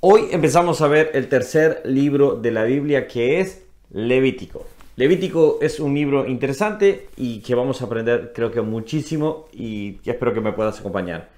Hoy empezamos a ver el tercer libro de la Biblia que es Levítico. Levítico es un libro interesante y que vamos a aprender creo que muchísimo y espero que me puedas acompañar.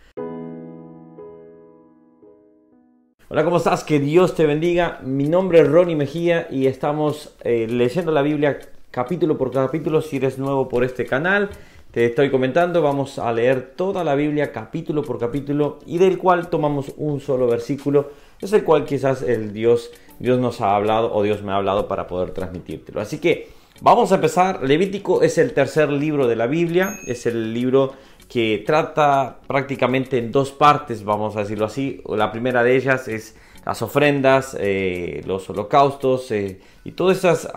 Hola, ¿cómo estás? Que Dios te bendiga. Mi nombre es Ronnie Mejía y estamos eh, leyendo la Biblia capítulo por capítulo. Si eres nuevo por este canal, te estoy comentando, vamos a leer toda la Biblia capítulo por capítulo y del cual tomamos un solo versículo es el cual quizás el Dios, Dios nos ha hablado o Dios me ha hablado para poder transmitírtelo. Así que vamos a empezar. Levítico es el tercer libro de la Biblia, es el libro que trata prácticamente en dos partes, vamos a decirlo así. La primera de ellas es las ofrendas, eh, los holocaustos eh, y todas esas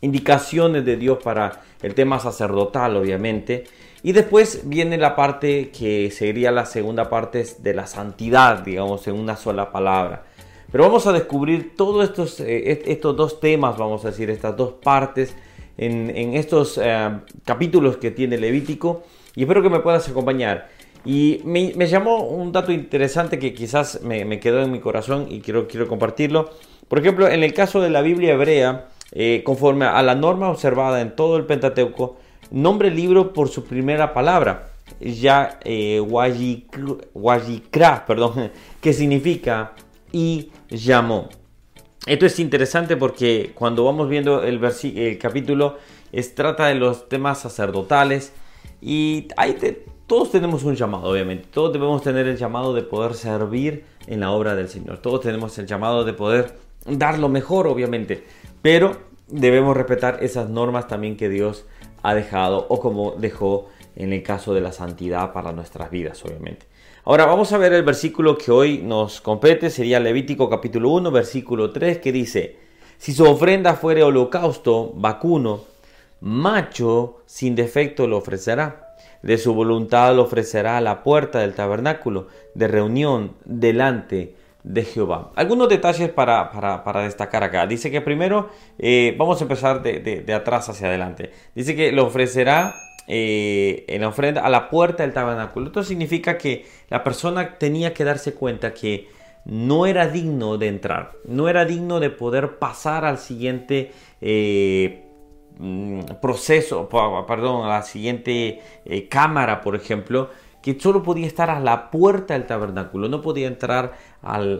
indicaciones de Dios para el tema sacerdotal, obviamente. Y después viene la parte que sería la segunda parte de la santidad, digamos, en una sola palabra. Pero vamos a descubrir todos estos, eh, estos dos temas, vamos a decir, estas dos partes en, estos eh, capítulos que tiene Levítico. Y espero que me puedas acompañar. Y me, llamó un dato interesante que quizás me, quedó en mi corazón y quiero, quiero compartirlo. Por ejemplo, en el caso de la Biblia hebrea, eh, conforme a la norma observada en todo el Pentateuco, nombre el libro por su primera palabra, ya eh, Wajikra, perdón, que significa y llamó. Esto es interesante porque cuando vamos viendo el, el capítulo, es, trata de los temas sacerdotales y todos tenemos un llamado, obviamente. Todos debemos tener el llamado de poder servir en la obra del Señor. Todos tenemos el llamado de poder dar lo mejor, obviamente. Pero debemos respetar esas normas también que Dios ha dejado o como dejó en el caso de la santidad para nuestras vidas, obviamente. Ahora vamos a ver el versículo que hoy nos compete, sería Levítico capítulo 1, versículo 3, que dice, si su ofrenda fuere holocausto, vacuno, macho sin defecto lo ofrecerá. De su voluntad lo ofrecerá a la puerta del tabernáculo de reunión delante de Jehová. Algunos detalles para, destacar acá. Dice que primero, eh, vamos a empezar de, atrás hacia adelante. Dice que lo ofrecerá eh, en la ofrenda a la puerta del tabernáculo. Esto significa que la persona tenía que darse cuenta que no era digno de entrar, no era digno de poder pasar al siguiente eh, mm, proceso, perdón, a la siguiente cámara, por ejemplo, que solo podía estar a la puerta del tabernáculo, no podía entrar al,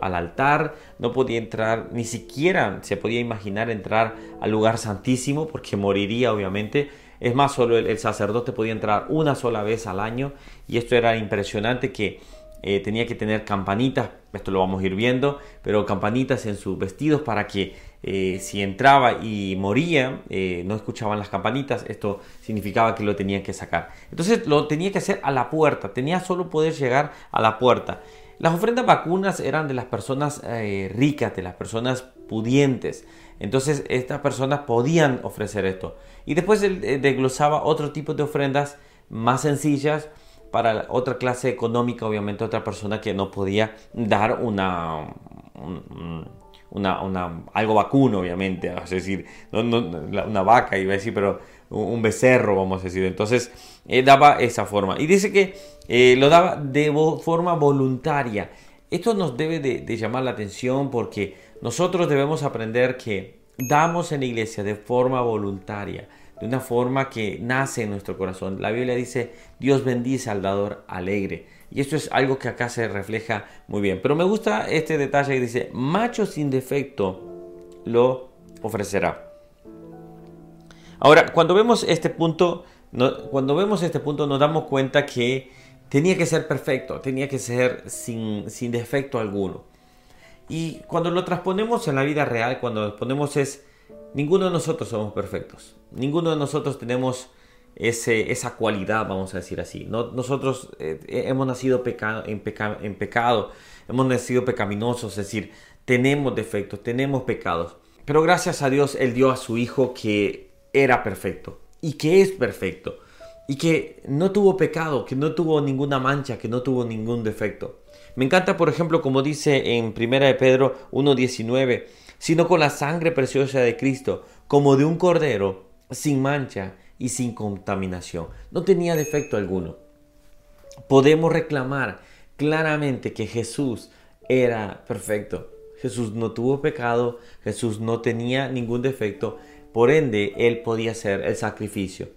altar, no podía entrar, ni siquiera se podía imaginar entrar al lugar santísimo porque moriría obviamente. Es más, solo el, sacerdote podía entrar una sola vez al año y esto era impresionante que eh, tenía que tener campanitas, esto lo vamos a ir viendo, pero campanitas en sus vestidos para que eh, si entraba y moría, eh, no escuchaban las campanitas, esto significaba que lo tenía que sacar. Entonces lo tenía que hacer a la puerta, tenía solo poder llegar a la puerta. Las ofrendas vacunas eran de las personas eh, ricas, de las personas pudientes. Entonces estas personas podían ofrecer esto. Y después desglosaba otro tipo de ofrendas más sencillas para otra clase económica, obviamente otra persona que no podía dar una una, algo vacuno, obviamente, es decir, una vaca, iba a decir, pero un becerro, vamos a decir. Entonces, daba esa forma. Y dice que eh, lo daba de forma voluntaria. Esto nos debe de, llamar la atención porque nosotros debemos aprender que damos en la iglesia de forma voluntaria, de una forma que nace en nuestro corazón. La Biblia dice, Dios bendice al dador alegre. Y esto es algo que acá se refleja muy bien. Pero me gusta este detalle que dice, macho sin defecto lo ofrecerá. Ahora, cuando vemos este punto, cuando vemos este punto nos damos cuenta que tenía que ser perfecto, tenía que ser sin, sin defecto alguno. Y cuando lo transponemos en la vida real, cuando lo ponemos es, ninguno de nosotros somos perfectos. Ninguno de nosotros tenemos esa cualidad, vamos a decir así. nosotros eh, hemos nacido pecado, en, en pecado, hemos nacido pecaminosos, es decir, tenemos defectos, tenemos pecados. Pero gracias a Dios, Él dio a su Hijo que era perfecto y que es perfecto y que no tuvo pecado, que no tuvo ninguna mancha, que no tuvo ningún defecto. Me encanta, por ejemplo, como dice en 1 de Pedro 1.19, sino con la sangre preciosa de Cristo, como de un cordero, sin mancha y sin contaminación. No tenía defecto alguno. Podemos reclamar claramente que Jesús era perfecto. Jesús no tuvo pecado, Jesús no tenía ningún defecto, por ende Él podía hacer el sacrificio.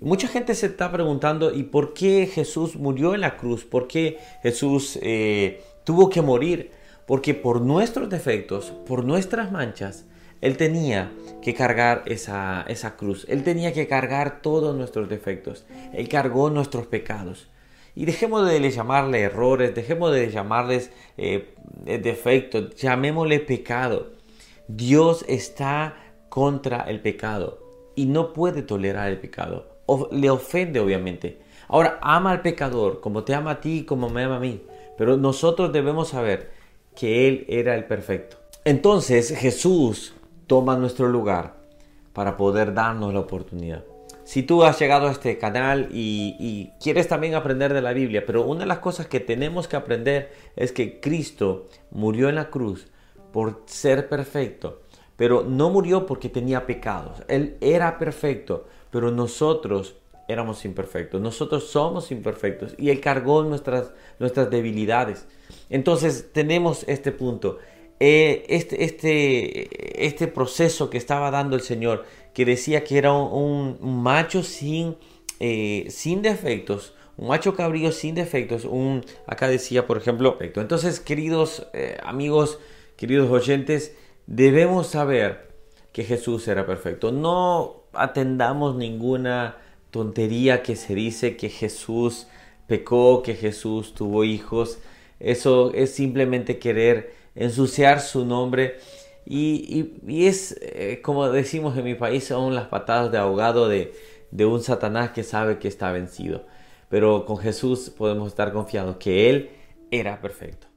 Mucha gente se está preguntando, ¿y por qué Jesús murió en la cruz? ¿Por qué Jesús eh, tuvo que morir? Porque por nuestros defectos, por nuestras manchas, Él tenía que cargar esa, esa cruz. Él tenía que cargar todos nuestros defectos. Él cargó nuestros pecados. Y dejemos de llamarle errores, dejemos de llamarles eh, defectos, llamémosle pecado. Dios está contra el pecado y no puede tolerar el pecado. le ofende obviamente. Ahora ama al pecador como te ama a ti, como me ama a mí. Pero nosotros debemos saber que Él era el perfecto. Entonces Jesús toma nuestro lugar para poder darnos la oportunidad. Si tú has llegado a este canal y, quieres también aprender de la Biblia, pero una de las cosas que tenemos que aprender es que Cristo murió en la cruz por ser perfecto, pero no murió porque tenía pecados. Él era perfecto, pero nosotros éramos imperfectos. Nosotros somos imperfectos y Él cargó nuestras, nuestras debilidades. Entonces tenemos este punto. Eh, este, este, este proceso que estaba dando el Señor, que decía que era un, macho sin, eh, sin defectos, un macho cabrío sin defectos, un, acá decía por ejemplo, entonces queridos eh, amigos, queridos oyentes, debemos saber que Jesús era perfecto, no atendamos ninguna tontería que se dice que Jesús pecó, que Jesús tuvo hijos, eso es simplemente querer ensuciar su nombre. Y, es, eh, como decimos en mi país, son las patadas de ahogado de, de un Satanás que sabe que está vencido. Pero con Jesús podemos estar confiados que Él era perfecto.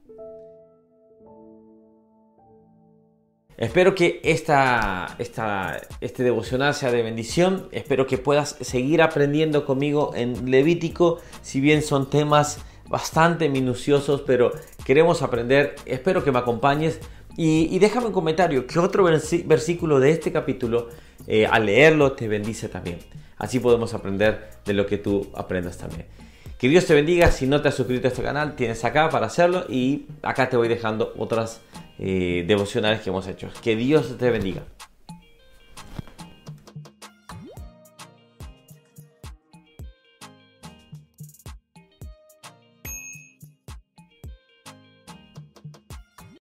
Espero que esta, esta, este devocional sea de bendición. Espero que puedas seguir aprendiendo conmigo en Levítico, si bien son temas bastante minuciosos, pero queremos aprender. Espero que me acompañes y, déjame un comentario, ¿qué otro versículo de este capítulo eh, al leerlo te bendice también? Así podemos aprender de lo que tú aprendas también. Que Dios te bendiga, si no te has suscrito a este canal, tienes acá para hacerlo y acá te voy dejando otras eh, devocionales que hemos hecho. Que Dios te bendiga.